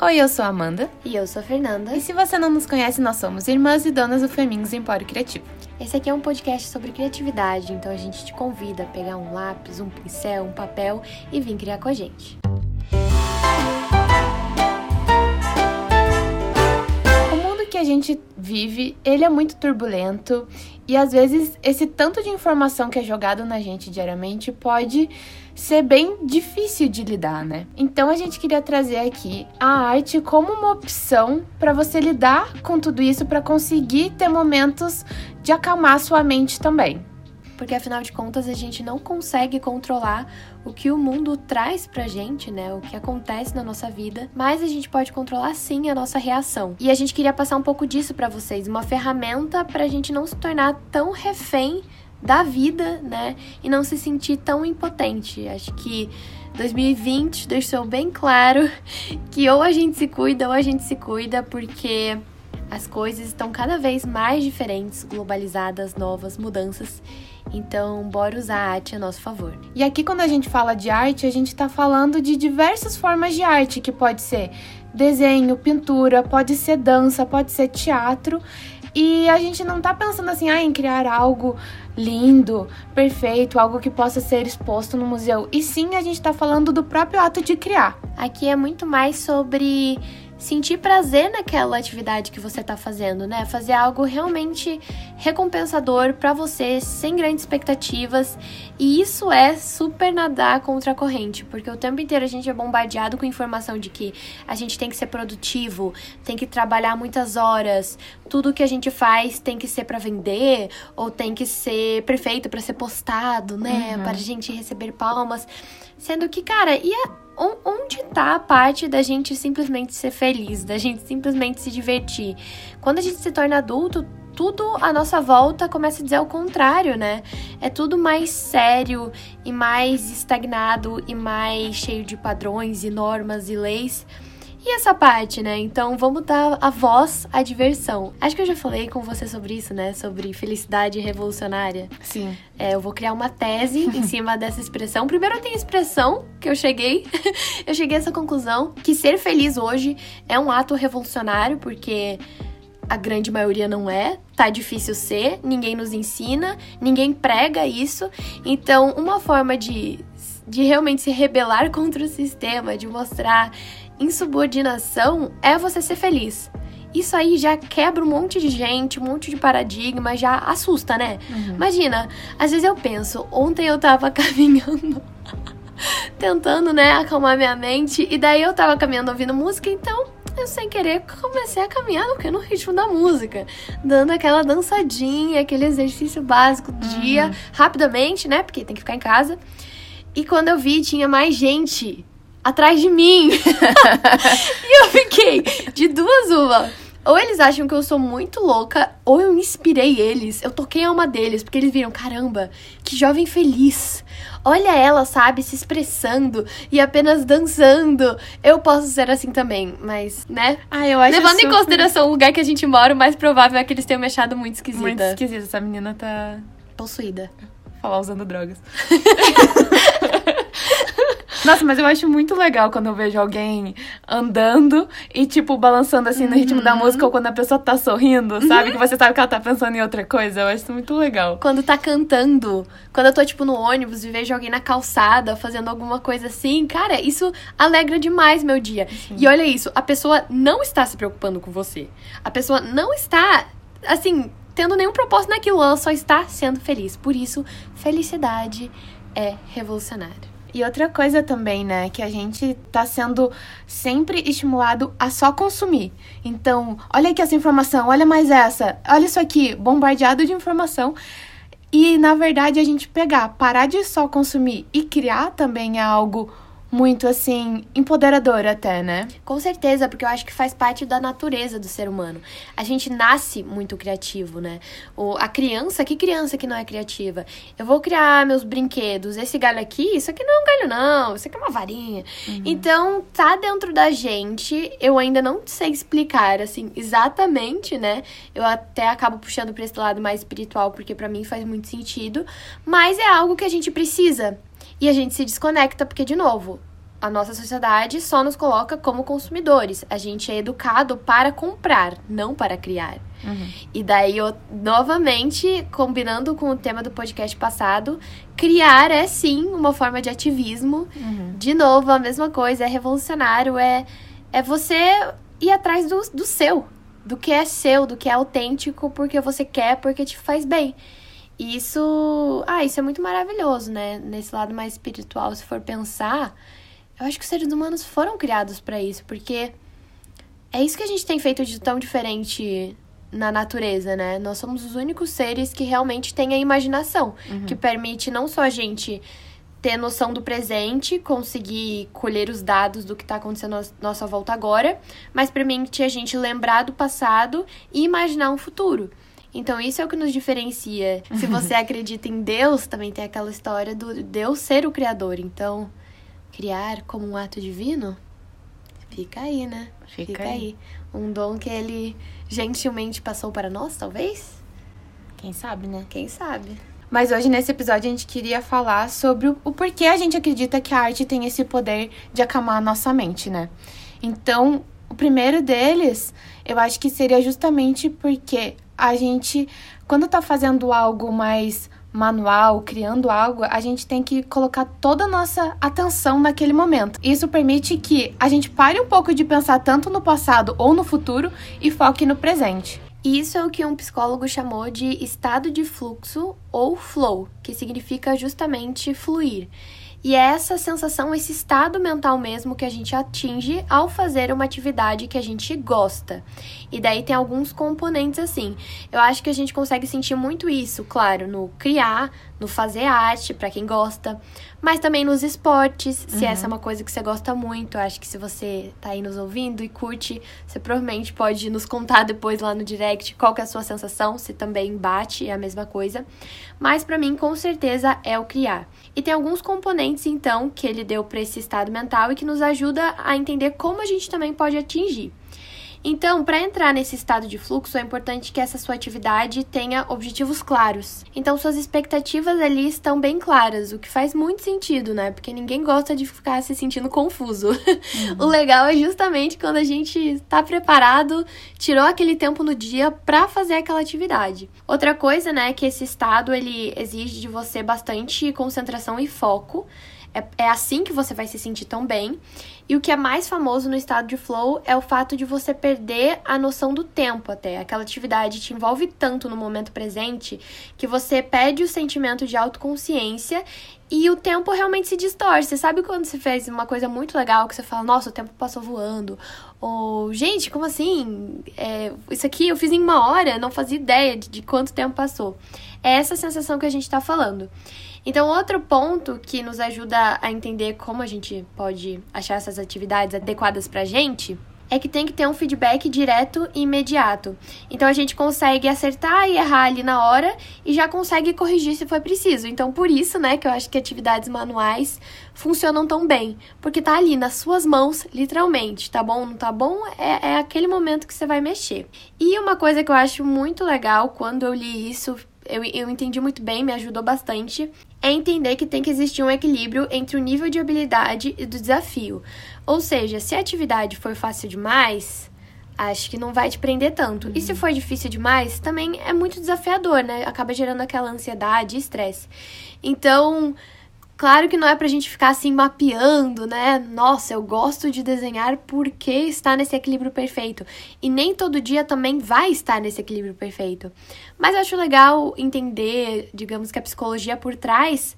Oi, eu sou a Amanda. E eu sou a Fernanda. E se você não nos conhece, nós somos irmãs e donas do Femings Empório Criativo. Esse aqui é um podcast sobre criatividade, então a gente te convida a pegar um lápis, um pincel, um papel e vir criar com a gente. O mundo que a gente vive, ele é muito turbulento e às vezes esse tanto de informação que é jogado na gente diariamente pode ser bem difícil de lidar, né? Então a gente queria trazer aqui a arte como uma opção para você lidar com tudo isso para conseguir ter momentos de acalmar sua mente também. Porque afinal de contas a gente não consegue controlar o que o mundo traz pra gente, né? O que acontece na nossa vida, mas a gente pode controlar sim a nossa reação. E a gente queria passar um pouco disso para vocês, uma ferramenta pra gente não se tornar tão refém da vida, né? E não se sentir tão impotente. Acho que 2020 deixou bem claro que ou a gente se cuida ou a gente se cuida, porque as coisas estão cada vez mais diferentes, globalizadas, novas, mudanças. Então, bora usar a arte a nosso favor. E aqui, quando a gente fala de arte, a gente está falando de diversas formas de arte, que pode ser desenho, pintura, pode ser dança, pode ser teatro. E a gente não tá pensando assim, ah, em criar algo lindo, perfeito, algo que possa ser exposto no museu. E sim, a gente tá falando do próprio ato de criar. Aqui é muito mais sobre sentir prazer naquela atividade que você está fazendo, né? Fazer algo realmente recompensador para você, sem grandes expectativas. E isso é super nadar contra a corrente, porque o tempo inteiro a gente é bombardeado com informação de que a gente tem que ser produtivo, tem que trabalhar muitas horas, tudo que a gente faz tem que ser para vender ou tem que ser perfeito para ser postado, né? Uhum. Para a gente receber palmas. Sendo que, cara, e a tá a parte da gente simplesmente ser feliz, da gente simplesmente se divertir? Quando a gente se torna adulto, tudo à nossa volta começa a dizer o contrário, né? É tudo mais sério e mais estagnado e mais cheio de padrões e normas e leis. E essa parte, né? Então vamos dar a voz à diversão. Acho que eu já falei com você sobre isso, né? Sobre felicidade revolucionária. Sim. É, eu vou criar uma tese em cima dessa expressão. Primeiro eu tenho a expressão que eu cheguei. eu cheguei a essa conclusão que ser feliz hoje é um ato revolucionário, porque a grande maioria não é, tá difícil ser, ninguém nos ensina, ninguém prega isso. Então, uma forma de, de realmente se rebelar contra o sistema, de mostrar insubordinação é você ser feliz. Isso aí já quebra um monte de gente, um monte de paradigma, já assusta, né? Uhum. Imagina, às vezes eu penso, ontem eu tava caminhando, tentando, né, acalmar minha mente, e daí eu tava caminhando ouvindo música, então eu sem querer comecei a caminhar no, no ritmo da música, dando aquela dançadinha, aquele exercício básico do uhum. dia, rapidamente, né? Porque tem que ficar em casa. E quando eu vi, tinha mais gente atrás de mim. e eu fiquei de duas uma. Ou eles acham que eu sou muito louca, ou eu inspirei eles. Eu toquei a alma deles, porque eles viram, caramba, que jovem feliz. Olha ela, sabe, se expressando e apenas dançando. Eu posso ser assim também, mas, né? Ah, eu acho Levando super... em consideração o lugar que a gente mora, o mais provável é que eles tenham me achado muito esquisita. Muito esquisita. Essa menina tá possuída. Falar usando drogas. Nossa, mas eu acho muito legal quando eu vejo alguém andando e, tipo, balançando assim no uhum. ritmo da uhum. música ou quando a pessoa tá sorrindo, uhum. sabe? Que você sabe que ela tá pensando em outra coisa. Eu acho isso muito legal. Quando tá cantando, quando eu tô, tipo, no ônibus e vejo alguém na calçada fazendo alguma coisa assim, cara, isso alegra demais meu dia. Sim. E olha isso, a pessoa não está se preocupando com você. A pessoa não está, assim, tendo nenhum propósito naquilo, ela só está sendo feliz. Por isso, felicidade é revolucionária. E outra coisa também, né, que a gente tá sendo sempre estimulado a só consumir. Então, olha aqui essa informação, olha mais essa, olha isso aqui, bombardeado de informação. E na verdade a gente pegar, parar de só consumir e criar também é algo muito assim empoderador até, né? Com certeza, porque eu acho que faz parte da natureza do ser humano. A gente nasce muito criativo, né? O, a criança, que criança que não é criativa? Eu vou criar meus brinquedos. Esse galho aqui, isso aqui não é um galho não, isso aqui é uma varinha. Uhum. Então, tá dentro da gente. Eu ainda não sei explicar assim exatamente, né? Eu até acabo puxando para esse lado mais espiritual porque para mim faz muito sentido, mas é algo que a gente precisa e a gente se desconecta porque, de novo, a nossa sociedade só nos coloca como consumidores. A gente é educado para comprar, não para criar. Uhum. E daí, eu, novamente, combinando com o tema do podcast passado, criar é sim uma forma de ativismo. Uhum. De novo, a mesma coisa, é revolucionário, é, é você ir atrás do, do seu, do que é seu, do que é autêntico, porque você quer, porque te faz bem. E isso, ah, isso é muito maravilhoso, né? Nesse lado mais espiritual, se for pensar, eu acho que os seres humanos foram criados para isso, porque é isso que a gente tem feito de tão diferente na natureza, né? Nós somos os únicos seres que realmente têm a imaginação, uhum. que permite não só a gente ter noção do presente, conseguir colher os dados do que está acontecendo à nossa volta agora, mas permite a gente lembrar do passado e imaginar um futuro. Então, isso é o que nos diferencia. Se você acredita em Deus, também tem aquela história do Deus ser o Criador. Então, criar como um ato divino, fica aí, né? Fica, fica aí. aí. Um dom que ele gentilmente passou para nós, talvez? Quem sabe, né? Quem sabe. Mas hoje, nesse episódio, a gente queria falar sobre o, o porquê a gente acredita que a arte tem esse poder de acalmar a nossa mente, né? Então, o primeiro deles, eu acho que seria justamente porque a gente, quando tá fazendo algo mais manual, criando algo, a gente tem que colocar toda a nossa atenção naquele momento. Isso permite que a gente pare um pouco de pensar tanto no passado ou no futuro e foque no presente. Isso é o que um psicólogo chamou de estado de fluxo ou flow, que significa justamente fluir. E é essa sensação, esse estado mental mesmo que a gente atinge ao fazer uma atividade que a gente gosta. E daí tem alguns componentes assim. Eu acho que a gente consegue sentir muito isso, claro, no criar, no fazer arte, para quem gosta, mas também nos esportes, se uhum. essa é uma coisa que você gosta muito. Acho que se você tá aí nos ouvindo e curte, você provavelmente pode nos contar depois lá no direct qual que é a sua sensação, se também bate, é a mesma coisa. Mas para mim, com certeza, é o criar. E tem alguns componentes, então, que ele deu para esse estado mental e que nos ajuda a entender como a gente também pode atingir. Então, para entrar nesse estado de fluxo, é importante que essa sua atividade tenha objetivos claros. Então, suas expectativas ali estão bem claras, o que faz muito sentido, né? Porque ninguém gosta de ficar se sentindo confuso. Uhum. o legal é justamente quando a gente está preparado, tirou aquele tempo no dia para fazer aquela atividade. Outra coisa, né, é que esse estado ele exige de você bastante concentração e foco. É, é assim que você vai se sentir tão bem. E o que é mais famoso no estado de flow é o fato de você perder a noção do tempo até. Aquela atividade te envolve tanto no momento presente que você perde o sentimento de autoconsciência e o tempo realmente se distorce. Você sabe quando você fez uma coisa muito legal que você fala, nossa, o tempo passou voando? Ou, gente, como assim? É, isso aqui eu fiz em uma hora, não fazia ideia de, de quanto tempo passou. É essa sensação que a gente tá falando. Então, outro ponto que nos ajuda a entender como a gente pode achar essas atividades adequadas pra gente é que tem que ter um feedback direto e imediato. Então a gente consegue acertar e errar ali na hora e já consegue corrigir se for preciso. Então por isso, né, que eu acho que atividades manuais funcionam tão bem, porque tá ali nas suas mãos, literalmente. Tá bom, não tá bom? É, é aquele momento que você vai mexer. E uma coisa que eu acho muito legal quando eu li isso eu, eu entendi muito bem, me ajudou bastante, é entender que tem que existir um equilíbrio entre o nível de habilidade e do desafio. Ou seja, se a atividade for fácil demais, acho que não vai te prender tanto. Uhum. E se for difícil demais, também é muito desafiador, né? Acaba gerando aquela ansiedade e estresse. Então, Claro que não é pra gente ficar assim mapeando, né? Nossa, eu gosto de desenhar porque está nesse equilíbrio perfeito. E nem todo dia também vai estar nesse equilíbrio perfeito. Mas eu acho legal entender, digamos que a psicologia por trás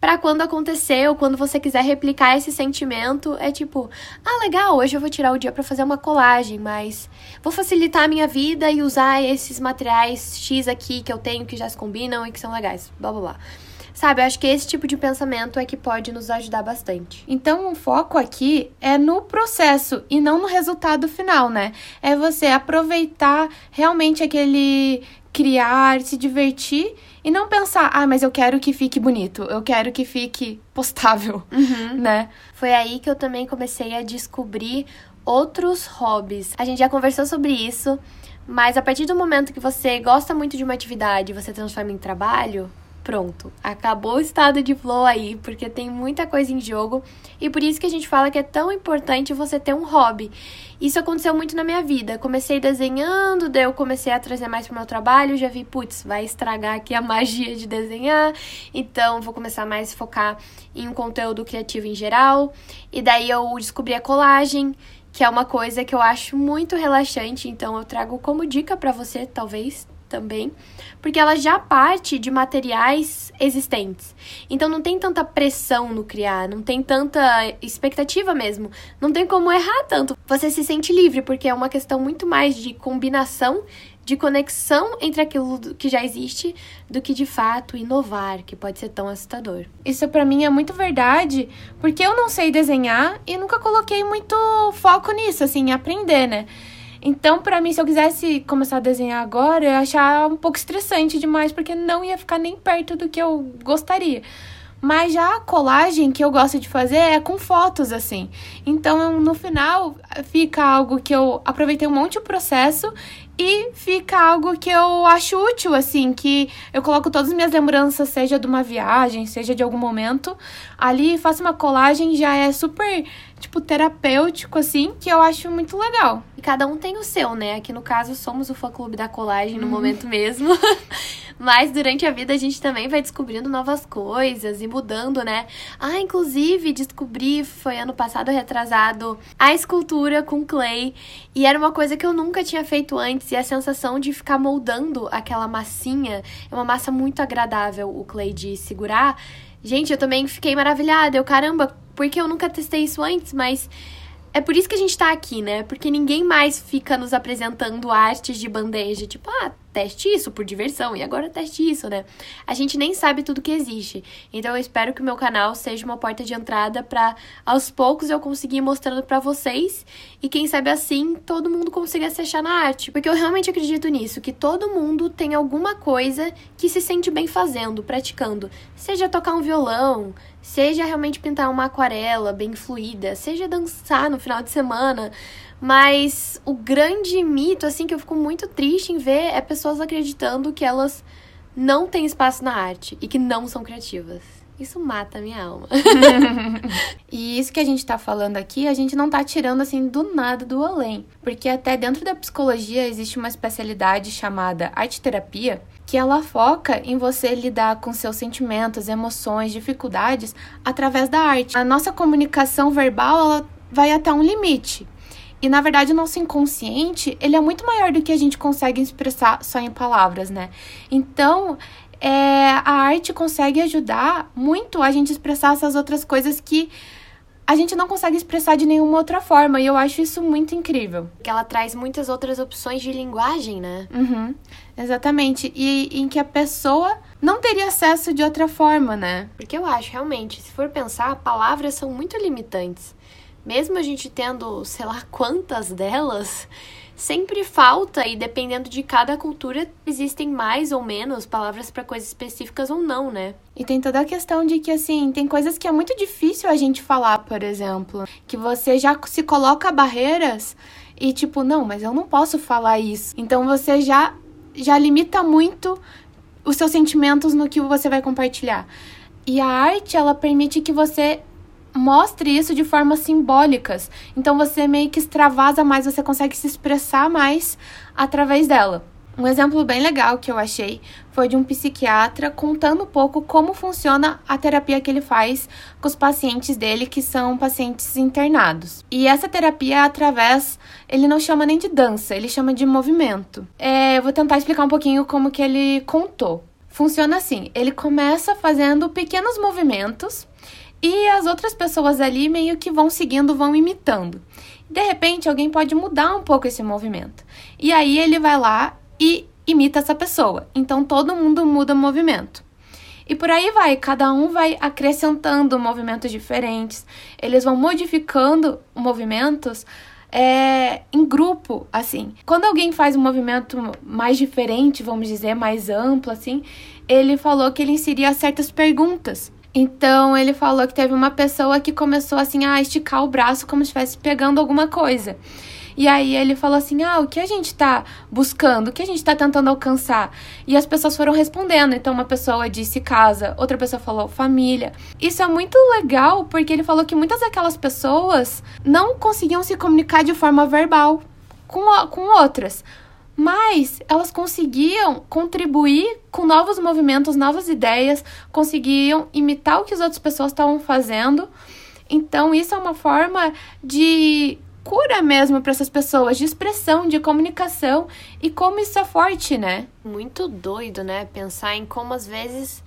para quando acontecer ou quando você quiser replicar esse sentimento, é tipo, ah, legal, hoje eu vou tirar o dia para fazer uma colagem, mas vou facilitar a minha vida e usar esses materiais X aqui que eu tenho que já se combinam e que são legais, blá blá blá. Sabe, eu acho que esse tipo de pensamento é que pode nos ajudar bastante. Então, o foco aqui é no processo e não no resultado final, né? É você aproveitar realmente aquele criar, se divertir e não pensar, ah, mas eu quero que fique bonito, eu quero que fique postável, uhum. né? Foi aí que eu também comecei a descobrir outros hobbies. A gente já conversou sobre isso, mas a partir do momento que você gosta muito de uma atividade e você transforma em trabalho, pronto, acabou o estado de flow aí, porque tem muita coisa em jogo e por isso que a gente fala que é tão importante você ter um hobby. Isso aconteceu muito na minha vida. Comecei desenhando, daí eu comecei a trazer mais pro meu trabalho, já vi, putz, vai estragar aqui a magia de desenhar, então vou começar mais a focar em um conteúdo criativo em geral. E daí eu descobri a colagem, que é uma coisa que eu acho muito relaxante, então eu trago como dica para você, talvez também, porque ela já parte de materiais existentes. Então não tem tanta pressão no criar, não tem tanta expectativa mesmo, não tem como errar tanto. Você se sente livre, porque é uma questão muito mais de combinação de conexão entre aquilo que já existe do que de fato inovar, que pode ser tão assustador. Isso para mim é muito verdade, porque eu não sei desenhar e nunca coloquei muito foco nisso, assim, aprender, né? Então, para mim, se eu quisesse começar a desenhar agora, eu ia achar um pouco estressante demais, porque não ia ficar nem perto do que eu gostaria. Mas já a colagem que eu gosto de fazer é com fotos, assim. Então, no final, fica algo que eu aproveitei um monte o processo e fica algo que eu acho útil, assim, que eu coloco todas as minhas lembranças, seja de uma viagem, seja de algum momento, ali faço uma colagem, já é super, tipo, terapêutico, assim, que eu acho muito legal. E cada um tem o seu, né? Aqui no caso, somos o fã-clube da colagem no uhum. momento mesmo. Mas durante a vida a gente também vai descobrindo novas coisas e mudando, né? Ah, inclusive descobri, foi ano passado retrasado, a escultura com clay. E era uma coisa que eu nunca tinha feito antes. E a sensação de ficar moldando aquela massinha é uma massa muito agradável, o clay de segurar. Gente, eu também fiquei maravilhada. Eu, caramba, porque eu nunca testei isso antes, mas é por isso que a gente tá aqui, né? Porque ninguém mais fica nos apresentando artes de bandeja. Tipo, ah, teste isso por diversão e agora teste isso, né? A gente nem sabe tudo que existe. Então eu espero que o meu canal seja uma porta de entrada para aos poucos eu conseguir ir mostrando para vocês e quem sabe assim todo mundo consiga se achar na arte, porque eu realmente acredito nisso, que todo mundo tem alguma coisa que se sente bem fazendo, praticando, seja tocar um violão, seja realmente pintar uma aquarela bem fluida, seja dançar no final de semana, mas o grande mito, assim, que eu fico muito triste em ver é pessoas acreditando que elas não têm espaço na arte e que não são criativas. Isso mata a minha alma. e isso que a gente tá falando aqui, a gente não tá tirando assim do nada do além. Porque até dentro da psicologia existe uma especialidade chamada arte terapia, que ela foca em você lidar com seus sentimentos, emoções, dificuldades através da arte. A nossa comunicação verbal, ela vai até um limite. E na verdade o nosso inconsciente, ele é muito maior do que a gente consegue expressar só em palavras, né? Então, é, a arte consegue ajudar muito a gente expressar essas outras coisas que a gente não consegue expressar de nenhuma outra forma. E eu acho isso muito incrível. Que ela traz muitas outras opções de linguagem, né? Uhum, exatamente. E em que a pessoa não teria acesso de outra forma, né? Porque eu acho, realmente, se for pensar, palavras são muito limitantes mesmo a gente tendo, sei lá, quantas delas, sempre falta e dependendo de cada cultura existem mais ou menos palavras para coisas específicas ou não, né? E tem toda a questão de que assim, tem coisas que é muito difícil a gente falar, por exemplo, que você já se coloca barreiras e tipo, não, mas eu não posso falar isso. Então você já já limita muito os seus sentimentos no que você vai compartilhar. E a arte, ela permite que você mostre isso de formas simbólicas. Então você meio que extravasa mais, você consegue se expressar mais através dela. Um exemplo bem legal que eu achei foi de um psiquiatra contando um pouco como funciona a terapia que ele faz com os pacientes dele, que são pacientes internados. E essa terapia através, ele não chama nem de dança, ele chama de movimento. É, eu vou tentar explicar um pouquinho como que ele contou. Funciona assim: ele começa fazendo pequenos movimentos e as outras pessoas ali meio que vão seguindo, vão imitando. De repente, alguém pode mudar um pouco esse movimento. E aí ele vai lá e imita essa pessoa. Então todo mundo muda o movimento. E por aí vai, cada um vai acrescentando movimentos diferentes, eles vão modificando movimentos é, em grupo, assim. Quando alguém faz um movimento mais diferente, vamos dizer, mais amplo, assim, ele falou que ele inseria certas perguntas então ele falou que teve uma pessoa que começou assim a esticar o braço como se estivesse pegando alguma coisa. E aí ele falou assim: ah, o que a gente tá buscando? O que a gente tá tentando alcançar? E as pessoas foram respondendo. Então, uma pessoa disse casa, outra pessoa falou família. Isso é muito legal porque ele falou que muitas daquelas pessoas não conseguiam se comunicar de forma verbal com, com outras mas elas conseguiam contribuir com novos movimentos, novas ideias, conseguiam imitar o que as outras pessoas estavam fazendo. Então, isso é uma forma de cura mesmo para essas pessoas, de expressão, de comunicação e como isso é forte, né? Muito doido, né? Pensar em como às vezes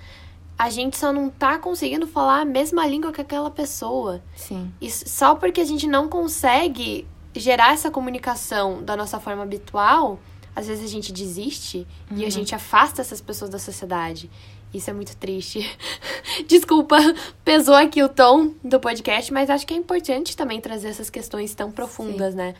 a gente só não tá conseguindo falar a mesma língua que aquela pessoa. Sim. E só porque a gente não consegue gerar essa comunicação da nossa forma habitual, às vezes a gente desiste uhum. e a uhum. gente afasta essas pessoas da sociedade. Isso é muito triste. Desculpa, pesou aqui o tom do podcast, mas acho que é importante também trazer essas questões tão profundas, Sim. né?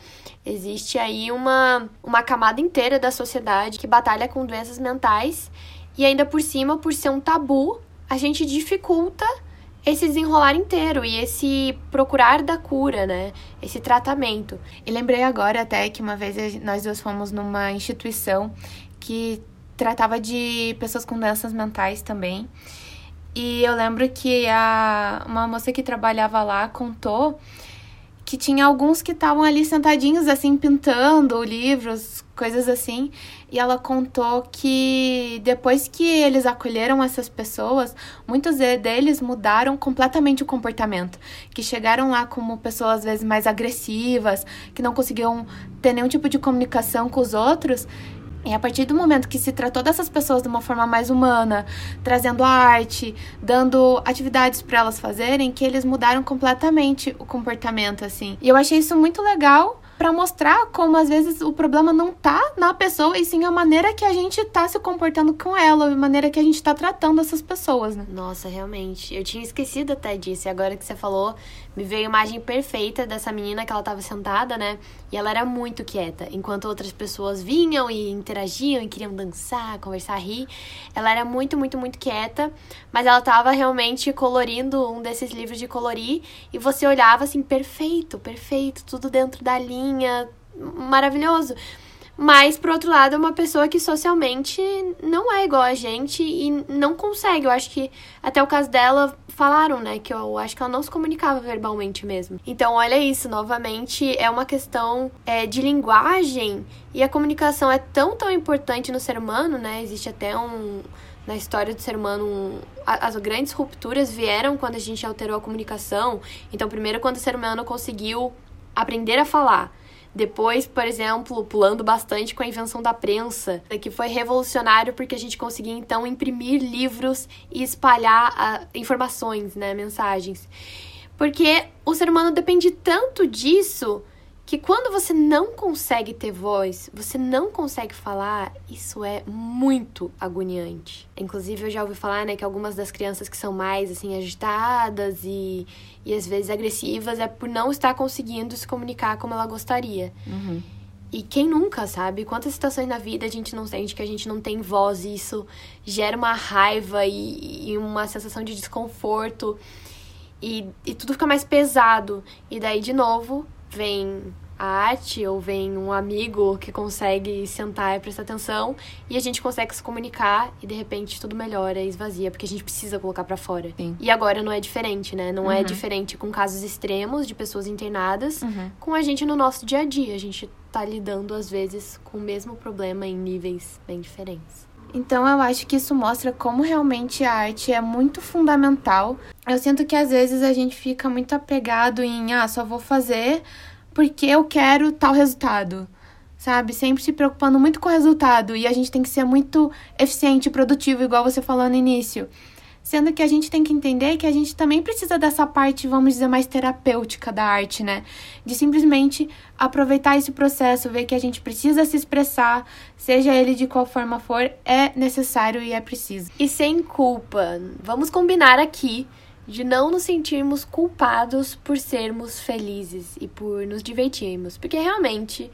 Existe aí uma, uma camada inteira da sociedade que batalha com doenças mentais e ainda por cima, por ser um tabu, a gente dificulta esse desenrolar inteiro e esse procurar da cura, né? Esse tratamento. E lembrei agora até que uma vez nós duas fomos numa instituição que tratava de pessoas com doenças mentais também. E eu lembro que a, uma moça que trabalhava lá contou que tinha alguns que estavam ali sentadinhos, assim, pintando livros, coisas assim. E ela contou que depois que eles acolheram essas pessoas, muitos deles mudaram completamente o comportamento. Que chegaram lá como pessoas, às vezes, mais agressivas, que não conseguiam ter nenhum tipo de comunicação com os outros. E a partir do momento que se tratou dessas pessoas de uma forma mais humana, trazendo arte, dando atividades para elas fazerem, que eles mudaram completamente o comportamento assim. E eu achei isso muito legal para mostrar como às vezes o problema não tá na pessoa e sim a maneira que a gente tá se comportando com ela, a maneira que a gente tá tratando essas pessoas, né? Nossa, realmente. Eu tinha esquecido até disso e agora que você falou, me veio a imagem perfeita dessa menina que ela tava sentada, né? E ela era muito quieta, enquanto outras pessoas vinham e interagiam e queriam dançar, conversar, rir. Ela era muito, muito, muito quieta, mas ela tava realmente colorindo um desses livros de colorir e você olhava assim, perfeito, perfeito, tudo dentro da linha, maravilhoso. Mas, por outro lado, é uma pessoa que socialmente não é igual a gente e não consegue. Eu acho que até o caso dela falaram, né? Que eu acho que ela não se comunicava verbalmente mesmo. Então, olha isso, novamente, é uma questão é, de linguagem e a comunicação é tão, tão importante no ser humano, né? Existe até um. Na história do ser humano, um, as grandes rupturas vieram quando a gente alterou a comunicação. Então, primeiro, quando o ser humano conseguiu aprender a falar. Depois, por exemplo, pulando bastante com a invenção da prensa, que foi revolucionário porque a gente conseguia então imprimir livros e espalhar uh, informações, né, mensagens. Porque o ser humano depende tanto disso que quando você não consegue ter voz, você não consegue falar, isso é muito agoniante. Inclusive, eu já ouvi falar, né, que algumas das crianças que são mais, assim, agitadas e, e às vezes agressivas é por não estar conseguindo se comunicar como ela gostaria. Uhum. E quem nunca, sabe? Quantas situações na vida a gente não sente que a gente não tem voz e isso gera uma raiva e, e uma sensação de desconforto e, e tudo fica mais pesado. E daí, de novo, vem a arte ou vem um amigo que consegue sentar e prestar atenção e a gente consegue se comunicar e de repente tudo melhora e esvazia porque a gente precisa colocar para fora. Sim. E agora não é diferente, né? Não é uhum. é diferente com casos extremos de pessoas internadas uhum. com a gente no nosso dia a dia. A gente tá lidando às vezes com o mesmo problema em níveis bem diferentes. Então eu acho que isso mostra como realmente a arte é muito fundamental. Eu sinto que às vezes a gente fica muito apegado em, ah, só vou fazer porque eu quero tal resultado. Sabe? Sempre se preocupando muito com o resultado e a gente tem que ser muito eficiente e produtivo, igual você falou no início. Sendo que a gente tem que entender que a gente também precisa dessa parte, vamos dizer, mais terapêutica da arte, né? De simplesmente aproveitar esse processo, ver que a gente precisa se expressar, seja ele de qual forma for, é necessário e é preciso. E sem culpa. Vamos combinar aqui de não nos sentirmos culpados por sermos felizes e por nos divertirmos, porque realmente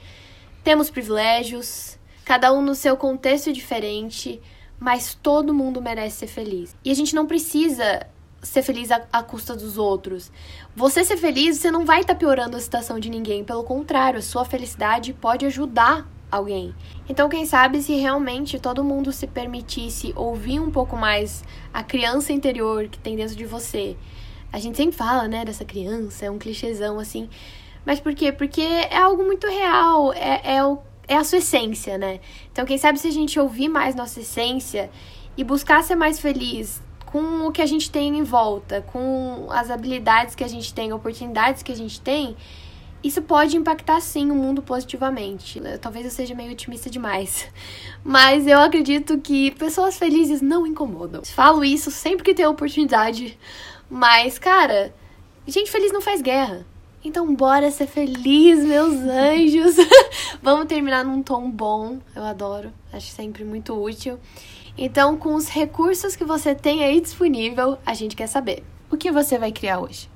temos privilégios, cada um no seu contexto diferente mas todo mundo merece ser feliz. E a gente não precisa ser feliz à, à custa dos outros. Você ser feliz, você não vai estar tá piorando a situação de ninguém. Pelo contrário, a sua felicidade pode ajudar alguém. Então, quem sabe se realmente todo mundo se permitisse ouvir um pouco mais a criança interior que tem dentro de você. A gente sempre fala, né, dessa criança, é um clichêzão assim. Mas por quê? Porque é algo muito real, é, é, o, é a sua essência, né? Então, quem sabe se a gente ouvir mais nossa essência e buscar ser mais feliz com o que a gente tem em volta, com as habilidades que a gente tem, oportunidades que a gente tem, isso pode impactar sim o mundo positivamente. Talvez eu seja meio otimista demais, mas eu acredito que pessoas felizes não incomodam. Falo isso sempre que tenho oportunidade, mas cara, gente feliz não faz guerra. Então bora ser feliz, meus anjos. Vamos terminar num tom bom. Eu adoro, acho sempre muito útil. Então, com os recursos que você tem aí disponível, a gente quer saber. O que você vai criar hoje?